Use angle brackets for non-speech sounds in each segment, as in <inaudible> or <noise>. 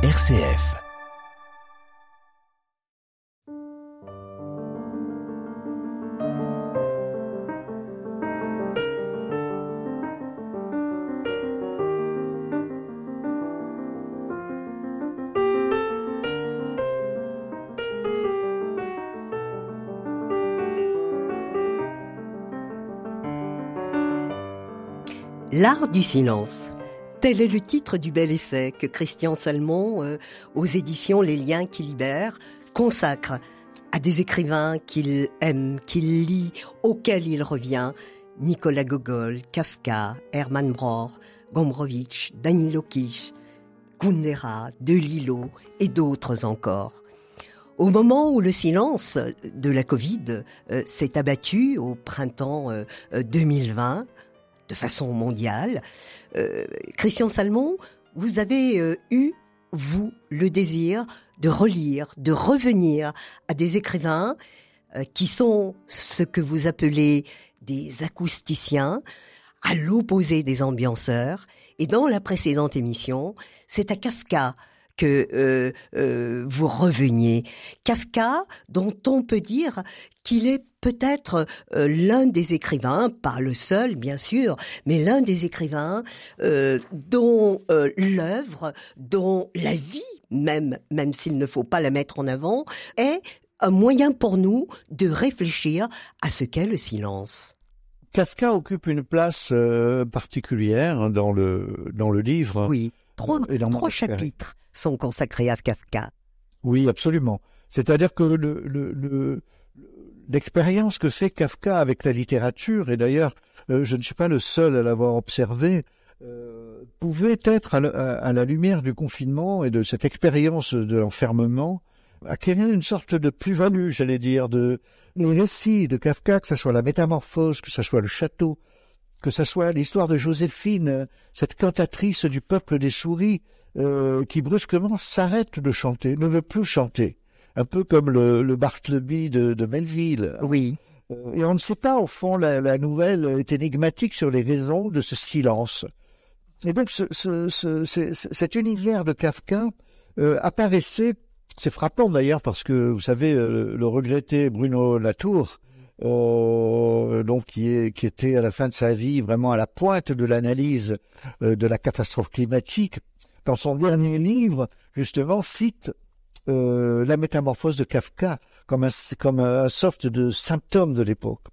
RCF. L'art du silence. Tel est le titre du bel essai que Christian Salmon, euh, aux éditions Les Liens qui libèrent, consacre à des écrivains qu'il aime, qu'il lit, auxquels il revient. Nicolas Gogol, Kafka, Hermann Broch, Gombrowicz, Danilo Kish, Kundera, Delilo et d'autres encore. Au moment où le silence de la Covid euh, s'est abattu au printemps euh, 2020, de façon mondiale. Euh, Christian Salmon, vous avez euh, eu, vous, le désir de relire, de revenir à des écrivains euh, qui sont ce que vous appelez des acousticiens, à l'opposé des ambianceurs. Et dans la précédente émission, c'est à Kafka que euh, euh, vous reveniez. Kafka, dont on peut dire qu'il est peut-être euh, l'un des écrivains, pas le seul bien sûr, mais l'un des écrivains dont l'œuvre, dont la vie même, même s'il ne faut pas la mettre en avant, est un moyen pour nous de réfléchir à ce qu'est le silence. Kafka occupe une place euh, particulière dans le dans le livre. Oui, trois, dans trois chapitres sont consacrés à Kafka. Oui, absolument. C'est-à-dire que le, le, le- l'expérience que fait Kafka avec la littérature, et d'ailleurs, euh, je ne suis pas le seul à l'avoir observé, euh, pouvait être à, la- lumière du confinement et de cette expérience de l'enfermement, acquérir une sorte de plus-value, j'allais dire, de les récits de Kafka, que ce soit la métamorphose, que ce soit le château, que ce soit l'histoire de Joséphine, cette cantatrice du peuple des souris, euh, qui brusquement s'arrête de chanter, ne veut plus chanter. Un peu comme le, le Bartleby de, de Melville. Oui. Euh, et on ne sait pas, au fond, la, la nouvelle est énigmatique sur les raisons de ce silence. Et donc, ce, ce- ce- ce- ce- cet univers de Kafka euh, apparaissait, c'est frappant d'ailleurs, parce que, vous savez, euh, le regretté Bruno Latour, euh, donc qui, est, qui était à la fin de sa vie vraiment à la pointe de l'analyse euh, de la catastrophe climatique, dans son dernier livre, justement, cite euh, la métamorphose de Kafka comme un, sorte de symptôme de l'époque.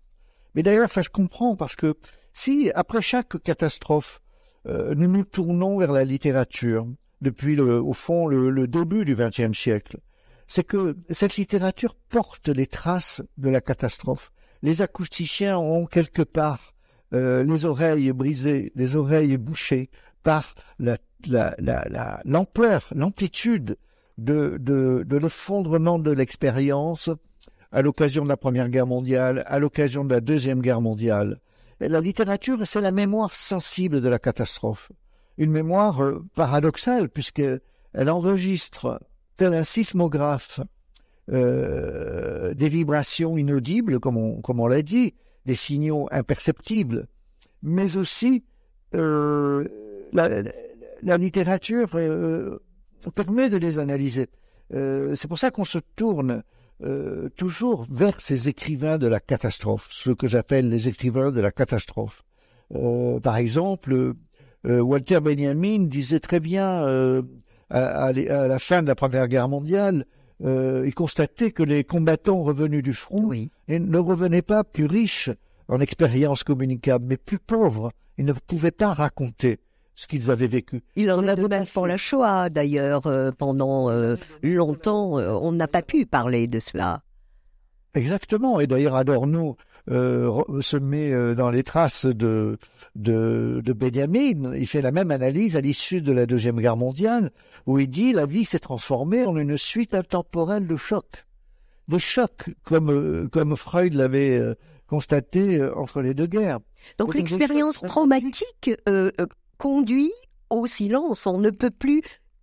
Mais d'ailleurs, ça je comprends parce que si après chaque catastrophe, euh, nous nous tournons vers la littérature depuis le, au fond le, le début du XXe siècle, c'est que cette littérature porte les traces de la catastrophe. Les acousticiens ont quelque part euh, les oreilles brisées, les oreilles bouchées par la la- la- la- l'ampleur, l'amplitude de, l'effondrement de l'expérience à l'occasion de la Première Guerre mondiale, à l'occasion de la Deuxième Guerre mondiale. La littérature, c'est la mémoire sensible de la catastrophe. Une mémoire euh, paradoxale, puisqu'elle enregistre, tel un sismographe, euh, des vibrations inaudibles, comme on, comme on l'a dit, des signaux imperceptibles, mais aussi euh, la, la littérature euh, permet de les analyser. Euh, c'est pour ça qu'on se tourne euh, toujours vers ces écrivains de la catastrophe, ce que j'appelle les écrivains de la catastrophe. Euh, par exemple, euh, Walter Benjamin disait très bien euh, à, à les- à la fin de la Première Guerre mondiale, euh, il constatait que les combattants revenus du front Oui. ne revenaient pas plus riches en expérience communicable, mais plus pauvres. Ils ne pouvaient pas raconter ce qu'ils avaient vécu. Il en a de même pour la Shoah, d'ailleurs. euh, pendant euh, longtemps, euh, on n'a pas pu parler de cela. Exactement. Et d'ailleurs, Adorno se met dans les traces de, de, de Benjamin. Il fait la même analyse à l'issue de la Deuxième Guerre mondiale, où il dit la vie s'est transformée en une suite intemporelle de chocs. Des chocs, comme, comme Freud l'avait constaté entre les deux guerres. Donc l'expérience traumatique euh, conduit au silence. On ne peut plus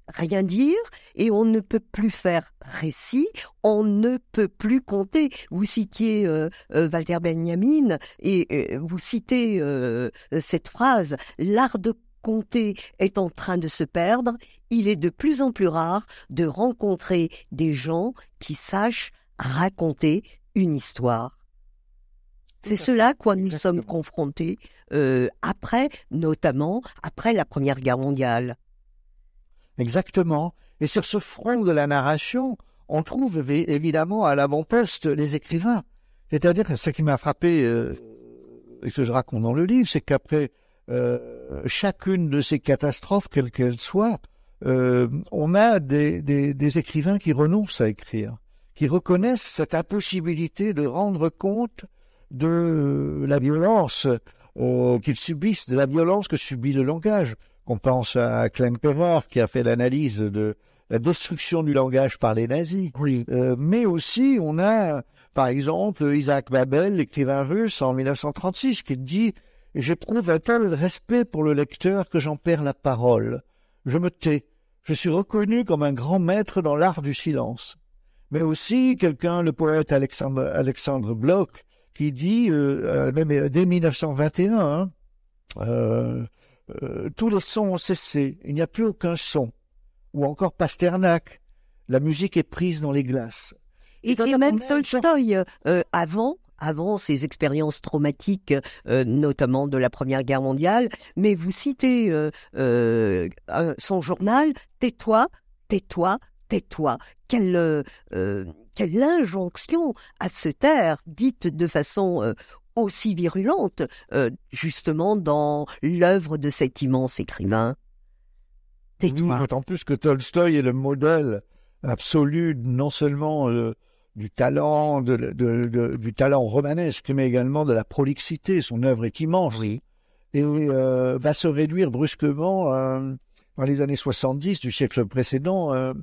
rien dire et on ne peut plus faire récit, on ne peut plus compter. Vous citiez euh, euh, Walter Benjamin et euh, vous citez cette phrase, l'art de raconter est en train de se perdre, il est de plus en plus rare de rencontrer des gens qui sachent raconter une histoire. C'est cela à quoi nous sommes confrontés euh, après, notamment après la Première Guerre mondiale. Exactement. Et sur ce front de la narration, on trouve évidemment à l'avant-poste les écrivains. C'est-à-dire que ce qui m'a frappé, euh, et que je raconte dans le livre, c'est qu'après euh, chacune de ces catastrophes, quelles qu'elles soient, euh, on a des, des, écrivains qui renoncent à écrire, qui reconnaissent cette impossibilité de rendre compte de la violence euh, qu'ils subissent, de la violence que subit le langage. On pense à Klemperer qui a fait l'analyse de la destruction du langage par les nazis. Euh, mais aussi, on a, par exemple, Isaac Babel, l'écrivain russe, en 1936, qui dit « J'éprouve un tel respect pour le lecteur que j'en perds la parole. Je me tais. Je suis reconnu comme un grand maître dans l'art du silence. » Mais aussi, quelqu'un, le poète Alexandre, Alexandre Bloch, qui dit, euh, euh, même euh, dès 1921, hein, euh, tous les sons ont cessé, il n'y a plus aucun son. Ou encore Pasternak, la musique est prise dans les glaces. Et, et même Tolstoï, avant, avant ces expériences traumatiques, notamment de la Première Guerre mondiale, mais vous citez son journal, Tais-toi, tais-toi, tais-toi. Quelle, quelle injonction à se taire, dite de façon euh, aussi virulente, euh, justement dans l'œuvre de cet immense écrivain. D'autant plus que Tolstoï est le modèle absolu non seulement euh, du talent, du talent romanesque, mais également de la prolixité. Son œuvre est immense. Et va se réduire brusquement dans les années 70 du siècle précédent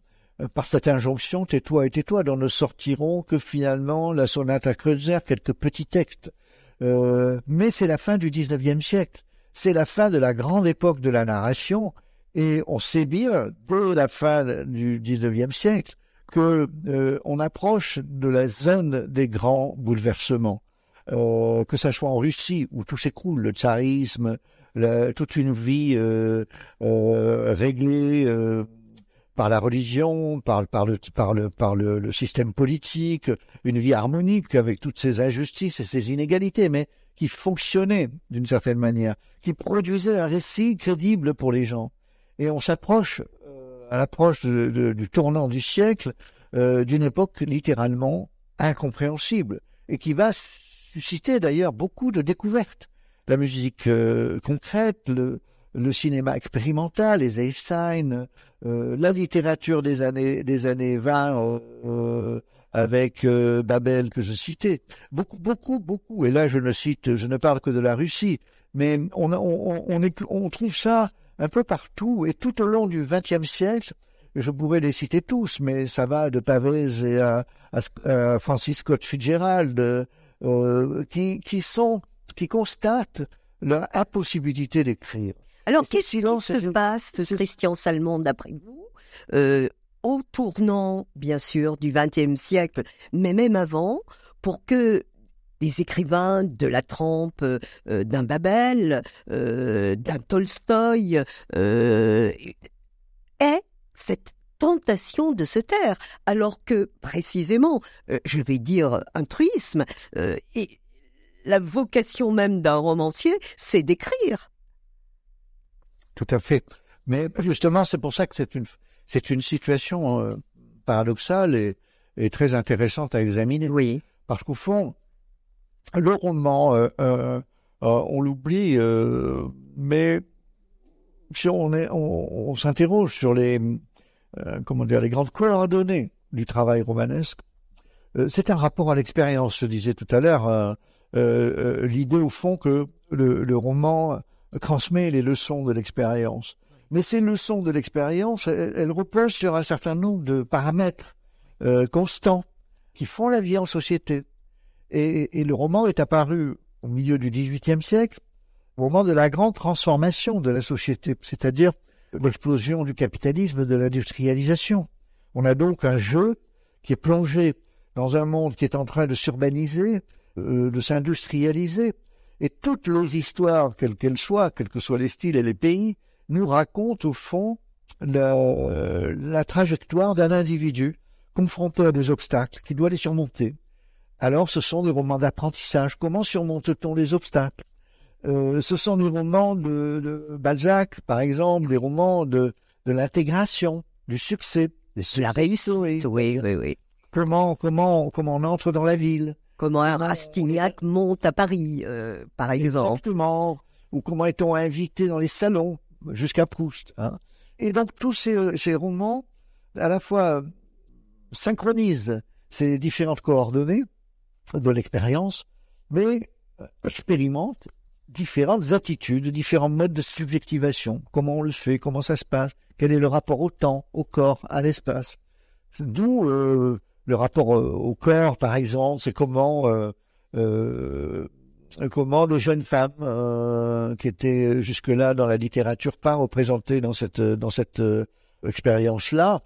par cette injonction, tais-toi et tais-toi, dont ne sortiront que finalement la sonate à Kreutzer, quelques petits textes. Euh, mais c'est la fin du XIXe siècle. C'est la fin de la grande époque de la narration, et on sait bien, dès la fin du XIXe siècle, que euh, on approche de la zone des grands bouleversements. Euh, que ça soit en Russie où tout s'écroule, le tsarisme, toute une vie euh, réglée par la religion, par, le, système politique, une vie harmonique avec toutes ces injustices et ces inégalités, mais qui fonctionnait d'une certaine manière, qui produisait un récit crédible pour les gens. Et on s'approche, euh, à l'approche du tournant du siècle, euh, d'une époque littéralement incompréhensible, et qui va susciter d'ailleurs beaucoup de découvertes. La musique euh, concrète, le, le cinéma expérimental, les Einstein, euh, la littérature des années des années 20 euh, euh, avec Babel que je citais, beaucoup beaucoup beaucoup. Et là, je ne cite, je ne parle que de la Russie, mais on on, on, on trouve ça un peu partout et tout au long du XXe siècle. Je pourrais les citer tous, mais ça va de Pavez et à, à, Francis Scott Fitzgerald, qui, qui sont, qui constatent leur impossibilité d'écrire. Alors, qu'est-ce qui se passe, Christian Salmon, d'après vous, euh, au tournant, bien sûr, du XXe siècle, mais même avant, pour que des écrivains de la trempe euh, d'un Babel, euh, d'un Tolstoï, aient cette tentation de se taire, alors que précisément, je vais dire un truisme, et la vocation même d'un romancier, c'est d'écrire. Tout à fait. Mais justement, c'est pour ça que c'est une, c'est une situation euh, paradoxale et, et, très intéressante à examiner. Oui. Parce qu'au fond, le roman, euh, euh, on l'oublie, mais si on, est, on, on s'interroge sur les, comment dire, les grandes coordonnées du travail romanesque, c'est un rapport à l'expérience. Je disais tout à l'heure, l'idée au fond que le, le roman transmet les leçons de l'expérience. Mais ces leçons de l'expérience, elles, reposent sur un certain nombre de paramètres euh, constants qui font la vie en société. Et, le roman est apparu au milieu du XVIIIe siècle, au moment de la grande transformation de la société, c'est-à-dire l'explosion du capitalisme, de l'industrialisation. On a donc un jeu qui est plongé dans un monde qui est en train de s'urbaniser, euh, de s'industrialiser, et toutes les histoires, quelles qu'elles soient, quels que soient les styles et les pays, nous raconte au fond la, la trajectoire d'un individu confronté à des obstacles qui doit les surmonter. Alors ce sont des romans d'apprentissage. Comment surmonte-t-on les obstacles? Euh, Ce sont des romans de, de, Balzac, par exemple, des romans de, de l'intégration, du succès, de la réussite. Oui, oui, oui. Comment, comment, comment on entre dans la ville Comment un Rastignac monte à Paris, euh, par exemple. Exactement. Ou comment est-on invité dans les salons, jusqu'à Proust. Hein. Et donc tous ces, ces romans, à la fois synchronisent ces différentes coordonnées de l'expérience, mais expérimentent différentes attitudes, différents modes de subjectivation. Comment on le fait, comment ça se passe, quel est le rapport au temps, au corps, à l'espace. D'où euh, le rapport euh, au corps, par exemple, c'est comment euh, euh, comment de jeunes femmes euh, qui étaient jusque-là dans la littérature pas représentées dans cette dans cette expérience-là,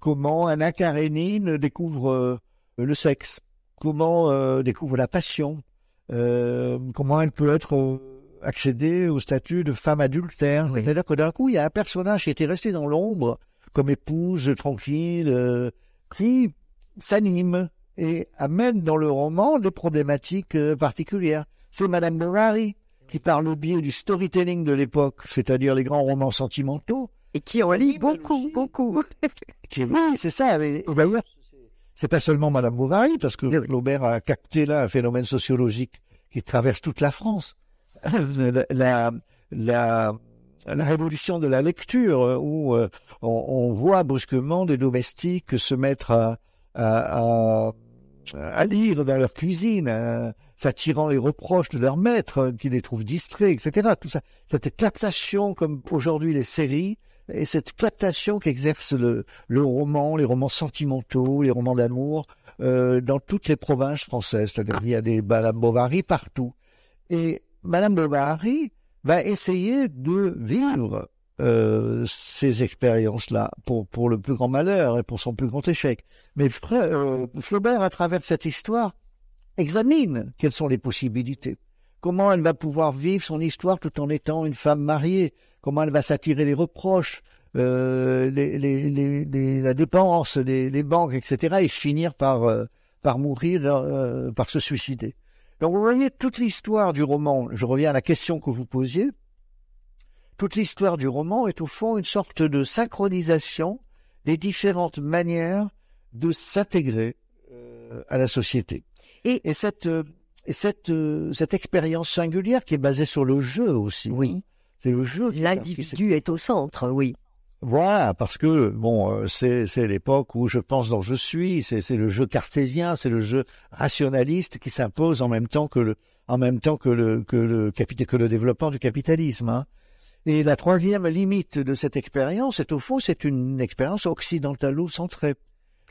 comment Anna Karenine découvre le sexe, comment découvre la passion, comment elle peut être accéder au statut de femme adultère. C'est-à-dire que d'un coup, il y a un personnage qui était resté dans l'ombre, comme épouse tranquille, qui s'anime et amène dans le roman des problématiques euh, particulières. C'est Madame Bovary qui, par le biais du storytelling de l'époque, c'est-à-dire les grands romans sentimentaux, et qui en lit beaucoup, beaucoup. <laughs> oui, c'est ça. Ben c'est pas seulement Madame Bovary, parce que Flaubert a capté là un phénomène sociologique qui traverse toute la France. <laughs> la, la, la révolution de la lecture, où euh, on, on, voit brusquement des domestiques se mettre à, à, à, lire dans leur cuisine, s'attirant les reproches de leur maître, qui les trouve distraits, etc. Tout ça, cette captation, comme aujourd'hui les séries, et cette captation qu'exerce le, le roman, les romans sentimentaux, les romans d'amour, euh, dans toutes les provinces françaises. C'est-à-dire il y a des Madame Bovary partout. Et Madame Bovary va essayer de vivre euh, ces expériences-là pour, pour le plus grand malheur et pour son plus grand échec. Mais euh, Flaubert, à travers cette histoire, examine quelles sont les possibilités. Comment elle va pouvoir vivre son histoire tout en étant une femme mariée? Comment elle va s'attirer les reproches, euh, les, les, les, la dépense, les, les, banques, etc. et finir par, euh, par mourir, euh, par se suicider. Donc vous voyez toute l'histoire du roman. Je reviens à la question que vous posiez toute l'histoire du roman est au fond une sorte de synchronisation des différentes manières de s'intégrer euh, à la société. Et, cette, euh, cette, euh, cette expérience singulière qui est basée sur le jeu aussi. Oui. Hein. c'est le jeu. L'individu est au centre, oui. Voilà, parce que bon, c'est c'est l'époque où je pense dont je suis. C'est c'est le jeu cartésien, c'est le jeu rationaliste qui s'impose en même temps que le en même temps que le que le que le développement du capitalisme. Hein. Et la troisième limite de cette expérience, c'est au fond, c'est une expérience occidentalo-centrée.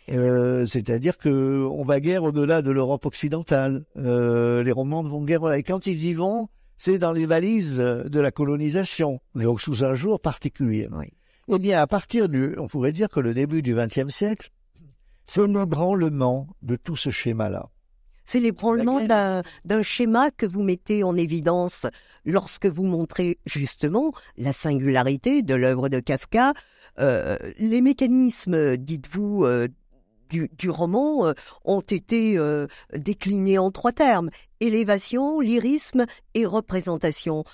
Euh, c'est-à-dire que on va guère au-delà de l'Europe occidentale. Euh, les romans vont guère. Et quand ils y vont, c'est dans les valises de la colonisation, mais sous un jour particulier. Oui. Eh bien, à partir du, on pourrait dire que le début du XXe siècle, c'est le branlement de tout ce schéma-là. C'est l'ébranlement d'un schéma que vous mettez en évidence lorsque vous montrez justement la singularité de l'œuvre de Kafka. Euh, les mécanismes, dites-vous, euh, du, roman euh, ont été déclinés en trois termes élévation, lyrisme et représentation.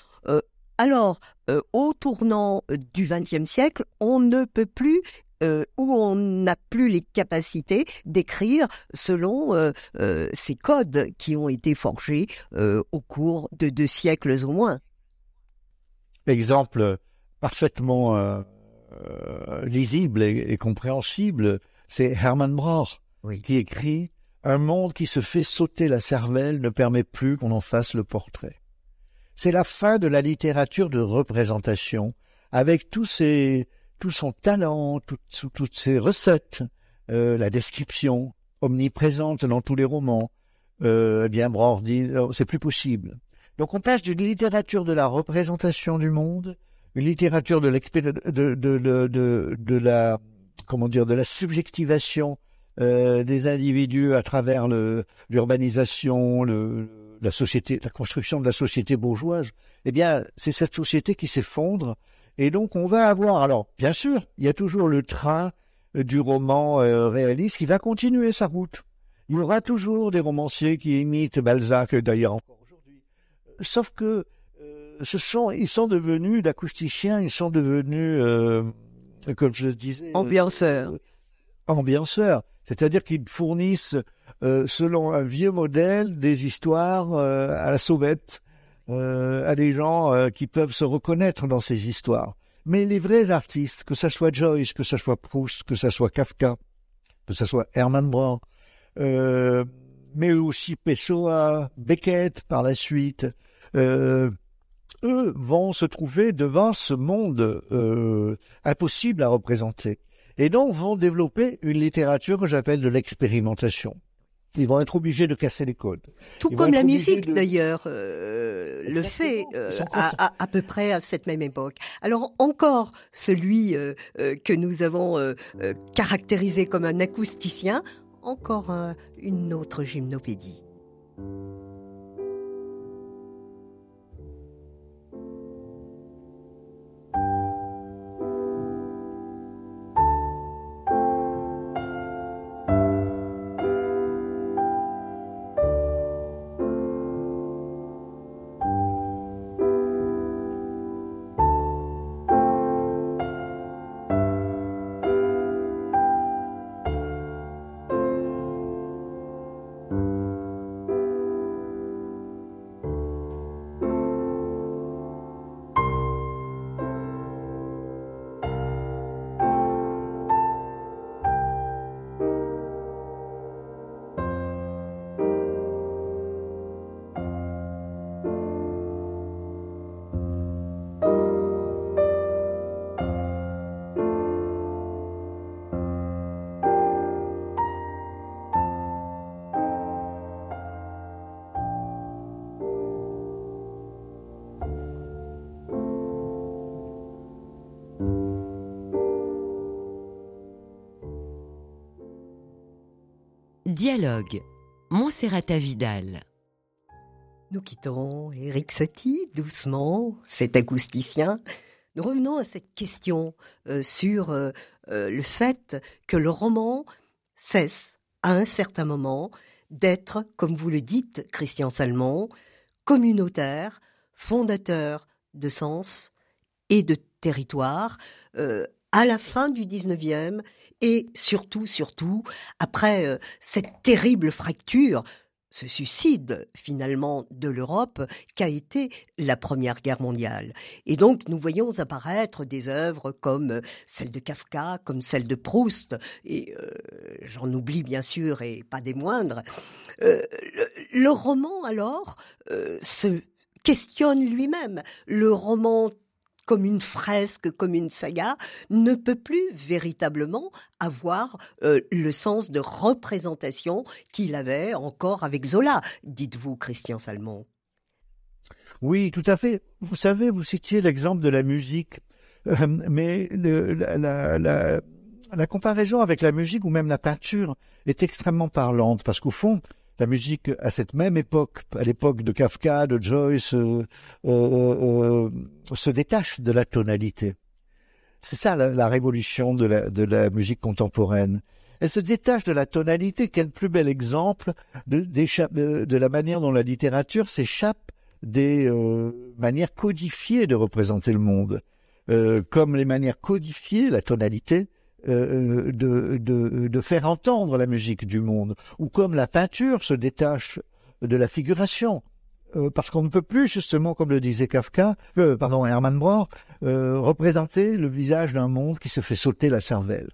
alors, au tournant du XXe siècle, on ne peut plus euh, où on n'a plus les capacités d'écrire selon euh, euh, ces codes qui ont été forgés au cours de deux siècles au moins. Exemple parfaitement lisible et, compréhensible, c'est Hermann Broch qui écrit Un monde qui se fait sauter la cervelle ne permet plus qu'on en fasse le portrait. C'est la fin de la littérature de représentation, avec tous ces, tout son talent, toutes ses recettes, euh, la description omniprésente dans tous les romans, euh, eh bien oh, c'est plus possible. Donc on passe d'une littérature de la représentation du monde, une littérature de, la comment dire de la subjectivation euh, des individus à travers l'urbanisation, la société, la construction de la société bourgeoise. Eh bien, c'est cette société qui s'effondre Et donc on va avoir, alors bien sûr, il y a toujours le train du roman réaliste qui va continuer sa route. Il y aura toujours des romanciers qui imitent Balzac, d'ailleurs encore aujourd'hui. Sauf que ce sont, ils sont devenus d'acousticiens, ils sont devenus, euh, comme je le disais, ambianceurs. Euh, ambianceurs, c'est-à-dire qu'ils fournissent, euh, selon un vieux modèle, des histoires à la sauvette, à des gens qui peuvent se reconnaître dans ces histoires. Mais les vrais artistes, que ce soit Joyce, que ce soit Proust, que ce soit Kafka, que ce soit Herman Brown, mais aussi Pessoa, Beckett par la suite, euh, eux vont se trouver devant ce monde euh, impossible à représenter. Et donc vont développer une littérature que j'appelle de l'expérimentation. Ils vont être obligés de casser les codes. Tout comme la musique d'ailleurs euh, le fait euh, à, à, peu près à cette même époque. Alors encore celui que nous avons caractérisé comme un acousticien, encore une autre gymnopédie. Dialogue. Monserrata Vidal. Nous quittons Eric Satie doucement, cet acousticien. Nous revenons à cette question euh, sur euh, euh, le fait que le roman cesse à un certain moment d'être, comme vous le dites, Christian Salmon, communautaire, fondateur de sens et de territoire, à la fin du 19e et surtout, surtout, après euh, cette terrible fracture, ce suicide finalement de l'Europe qu'a été la Première Guerre mondiale. Et donc nous voyons apparaître des œuvres comme euh, celle de Kafka, comme celle de Proust, et euh, j'en oublie bien sûr et pas des moindres. le, roman alors se questionne lui-même. Le roman comme une fresque, comme une saga, ne peut plus véritablement avoir euh, le sens de représentation qu'il avait encore avec Zola, dites-vous, Christian Salmon. Oui, tout à fait. Vous savez, vous citiez l'exemple de la musique, euh, mais la, la comparaison avec la musique ou même la peinture est extrêmement parlante, parce qu'au fond, la musique à cette même époque, à l'époque de Kafka, de Joyce, euh, euh, euh, se détache de la tonalité. C'est ça la, révolution de la, la musique contemporaine. Elle se détache de la tonalité. Quel plus bel exemple de, de la manière dont la littérature s'échappe des manières codifiées de représenter le monde. comme les manières codifiées, la tonalité, euh, de, de, de, faire entendre la musique du monde, ou comme la peinture se détache de la figuration. Euh, parce qu'on ne peut plus, justement, comme le disait Kafka, euh, pardon, Hermann Broch, représenter le visage d'un monde qui se fait sauter la cervelle.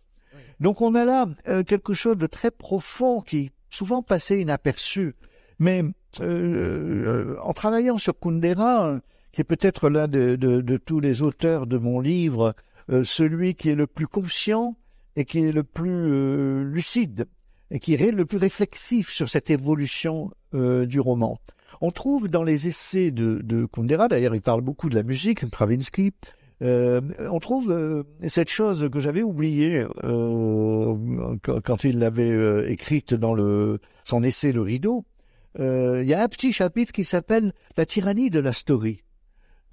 Donc on a là quelque chose de très profond qui souvent passait inaperçu. Mais en travaillant sur Kundera, qui est peut-être l'un de, de, de, tous les auteurs de mon livre, celui qui est le plus conscient et qui est le plus euh, lucide et qui est le plus réflexif sur cette évolution euh, du roman. On trouve dans les essais de, de Kundera, d'ailleurs il parle beaucoup de la musique, Stravinsky, euh, on trouve cette chose que j'avais oubliée quand, il l'avait écrite dans le, son essai Le Rideau. Il y a un petit chapitre qui s'appelle La tyrannie de la story.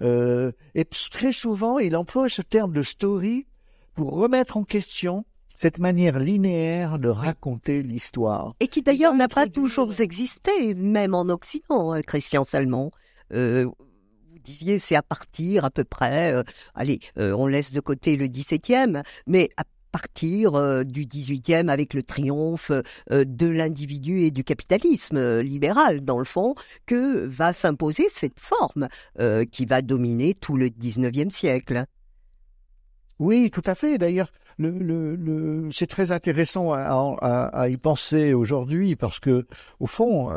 Euh, et très souvent, il emploie ce terme de story pour remettre en question cette manière linéaire de raconter l'histoire. Et qui d'ailleurs n'a pas toujours existé, même en Occident, hein, Christian Salmon. Euh, vous disiez c'est à partir à peu près, euh, allez, euh, on laisse de côté le 17e, mais à partir euh, du 18e avec le triomphe euh, de l'individu et du capitalisme euh, libéral, dans le fond, que va s'imposer cette forme qui va dominer tout le 19e siècle. Oui, tout à fait. D'ailleurs, le, le, le c'est très intéressant à, y penser aujourd'hui parce que, au fond,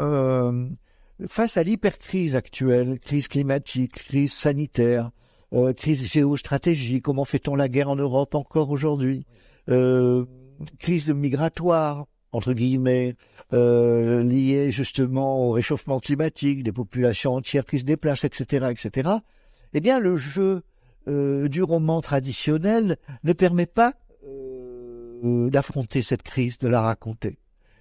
face à l'hypercrise actuelle, crise climatique, crise sanitaire, euh, crise géostratégique, comment fait-on la guerre en Europe encore aujourd'hui? Euh, Crise migratoire, entre guillemets, euh, liée justement au réchauffement climatique, des populations entières qui se déplacent, etc., etc. Eh bien, le jeu euh, du roman traditionnel ne permet pas euh, d'affronter cette crise, de la raconter.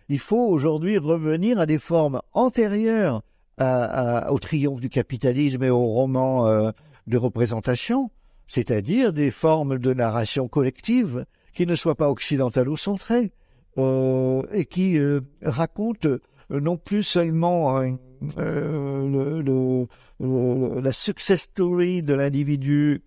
Il faut aujourd'hui revenir à des formes antérieures à, à, au triomphe du capitalisme et au roman euh, de représentation, c'est-à-dire des formes de narration collective qui ne soient pas occidentalo-centrées euh, et qui euh, racontent non plus seulement le, le, le, la success story de l'individu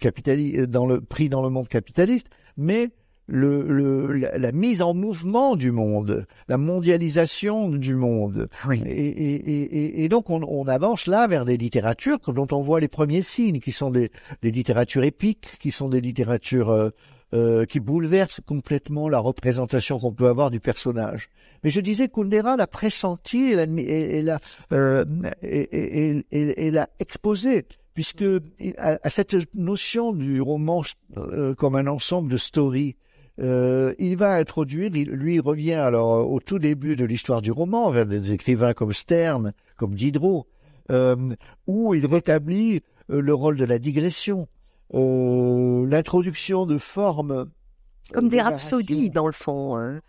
dans le pris dans le monde capitaliste, mais le, le, la, la, mise en mouvement du monde, la mondialisation du monde. Oui. Et, et, et, et, donc on, on, avance là vers des littératures dont on voit les premiers signes, qui sont des, des littératures épiques, qui sont des littératures euh, euh, qui bouleversent complètement la représentation qu'on peut avoir du personnage. Mais je disais Kundera l'a pressenti et l'a euh, exposé puisque à, à, cette notion du roman euh, comme un ensemble de stories, euh, il va introduire, il, lui revient alors au tout début de l'histoire du roman, vers des écrivains comme Stern, comme Diderot, euh, où il rétablit euh, le rôle de la digression, euh, l'introduction de formes. Comme des rhapsodies, dans le fond. Hein.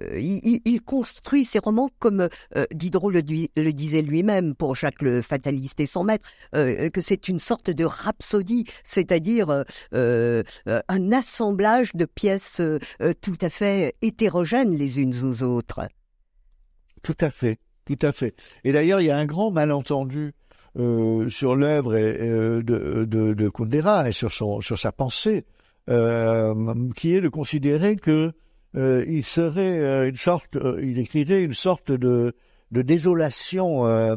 Euh, il, construit ses romans comme euh, Diderot le, disait lui-même pour Jacques le Fataliste et son maître, euh, que c'est une sorte de rhapsodie, c'est-à-dire un assemblage de pièces tout à fait hétérogènes les unes aux autres. Tout à fait, tout à fait. Et d'ailleurs, il y a un grand malentendu sur l'œuvre de, de, de Kundera et sur, son, sur sa pensée, qui est de considérer que euh, il serait euh, une sorte, euh, il écrirait une sorte de, de désolation, euh,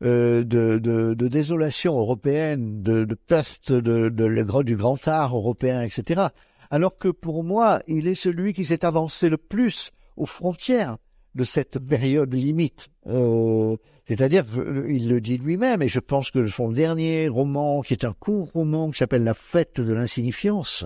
de, de, de, désolation européenne, de, de perte de, de, du grand art européen, etc. Alors que pour moi, il est celui qui s'est avancé le plus aux frontières de cette période limite. Euh, C'est-à-dire, il le dit lui-même, et je pense que son dernier roman, qui est un court roman qui s'appelle La fête de l'insignifiance,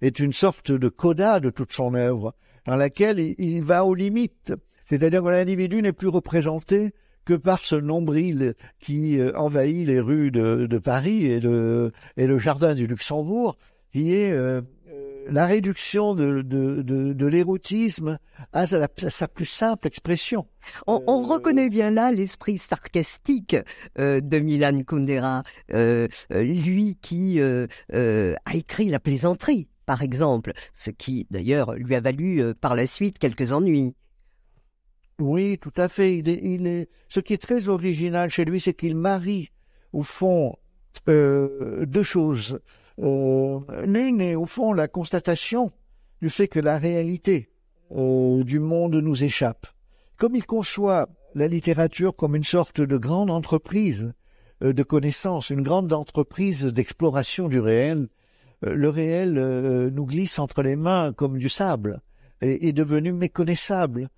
est une sorte de coda de toute son œuvre dans laquelle il, va aux limites. C'est-à-dire que l'individu n'est plus représenté que par ce nombril qui euh, envahit les rues de, de, Paris et, de, et le jardin du Luxembourg, qui est euh, euh la réduction de, de, de, de l'érotisme à sa, à sa, plus simple expression. On, on euh, reconnaît bien là l'esprit sarcastique euh, de Milan Kundera, lui qui a écrit La plaisanterie par exemple, ce qui d'ailleurs lui a valu euh, par la suite quelques ennuis. Oui, tout à fait. Il est. Ce qui est très original chez lui, c'est qu'il marie, au fond, euh, deux choses. Euh, L'une est, au fond, la constatation du fait que la réalité euh, du monde nous échappe. Comme il conçoit la littérature comme une sorte de grande entreprise de connaissance, une grande entreprise d'exploration du réel, le réel euh, nous glisse entre les mains comme du sable et est devenu méconnaissable.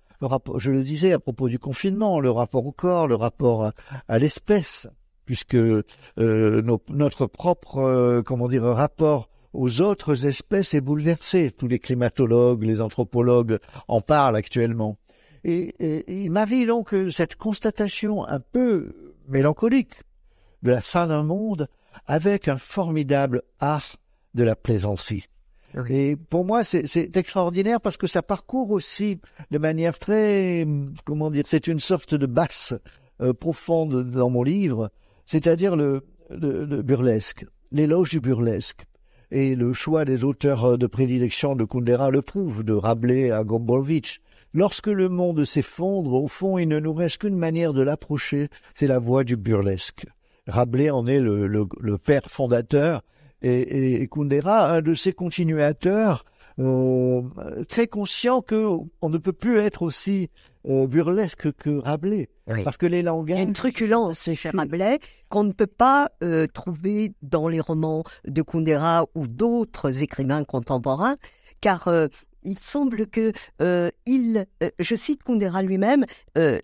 Je le disais à propos du confinement, le rapport au corps, le rapport à, l'espèce, puisque euh, notre propre, euh, comment dire, rapport aux autres espèces est bouleversé. Tous les climatologues, les anthropologues en parlent actuellement. Et, il donc cette constatation un peu mélancolique de la fin d'un monde avec un formidable art de la plaisanterie. Oui. Et pour moi, c'est extraordinaire parce que ça parcourt aussi de manière très, comment dire, c'est une sorte de basse euh, profonde dans mon livre, c'est-à-dire le, le, le, burlesque. l'éloge du burlesque. Et le choix des auteurs de prédilection de Kundera le prouve, de Rabelais à Gombrowicz. Lorsque le monde s'effondre, au fond, il ne nous reste qu'une manière de l'approcher, c'est la voie du burlesque. Rabelais en est le, le, père fondateur, et, et Kundera, un de ses continuateurs, euh, très conscient que on ne peut plus être aussi euh, burlesque que Rabelais, parce que les langages. Il y a une truculence chez Rabelais qu'on ne peut pas euh, trouver dans les romans de Kundera ou d'autres écrivains contemporains, car il semble que il, je cite Kundera lui-même,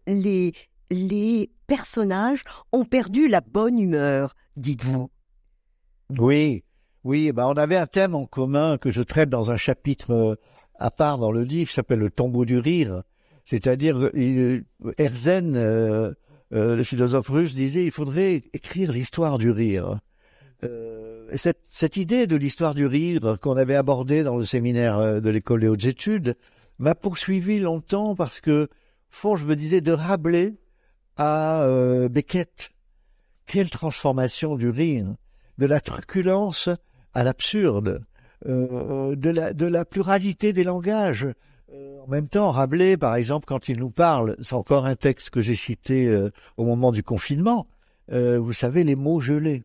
les les personnages ont perdu la bonne humeur, dites-vous. Oui, oui, ben on avait un thème en commun que je traite dans un chapitre euh, à part dans le livre, s'appelle le tombeau du rire. C'est-à-dire, Herzen, euh, euh, le philosophe russe, disait il faudrait écrire l'histoire du rire. cette, cette idée de l'histoire du rire qu'on avait abordée dans le séminaire de l'école des hautes études m'a poursuivi longtemps parce que, fond, je me disais de Rabelais à Beckett, quelle transformation du rire, de la truculence à l'absurde, euh, de, la, de la pluralité des langages. Euh, en même temps, Rabelais, par exemple, quand il nous parle, c'est encore un texte que j'ai cité euh, au moment du confinement, vous savez, les mots gelés.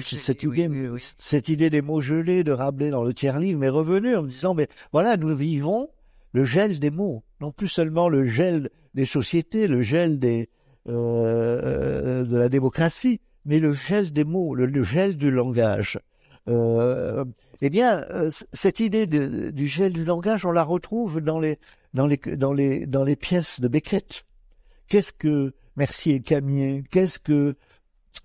cette, idée, cette idée des mots gelés de Rabelais dans le tiers-livre m'est revenue en me disant, mais voilà, nous vivons le gel des mots, non plus seulement le gel des sociétés, le gel des, de la démocratie, mais le gel des mots, le, gel du langage. Euh, eh bien, euh, cette idée du gel du langage, on la retrouve dans les, pièces de Beckett. Qu'est-ce que Mercier et Camier Qu'est-ce que,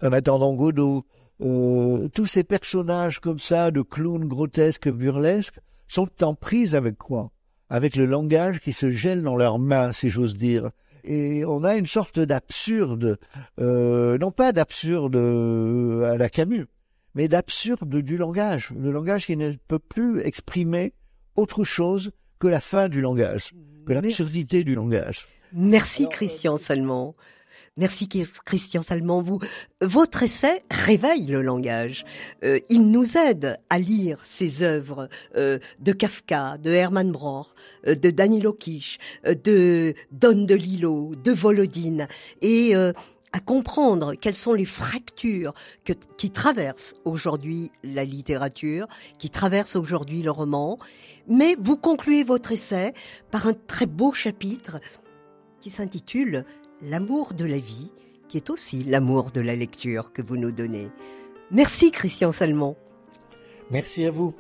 en attendant Godot, euh, tous ces personnages comme ça, de clowns grotesques, burlesques, sont en prise avec quoi? Avec le langage qui se gèle dans leurs mains, si j'ose dire et on a une sorte d'absurde, euh, non pas d'absurde euh, à la Camus, mais d'absurde du langage, le langage qui ne peut plus exprimer autre chose que la fin du langage, que l'absurdité du langage. Merci Christian Salmon. Merci Christian Salmon. Vous, votre essai réveille le langage. Euh, il nous aide à lire ces œuvres euh, de Kafka, de Hermann Broch, euh, de Danilo Kish, de Don DeLillo, de Volodine, et à comprendre quelles sont les fractures qui traversent aujourd'hui la littérature, qui traversent aujourd'hui le roman. Mais vous concluez votre essai par un très beau chapitre qui s'intitule l'amour de la vie, qui est aussi l'amour de la lecture que vous nous donnez. Merci Christian Salmon. Merci à vous.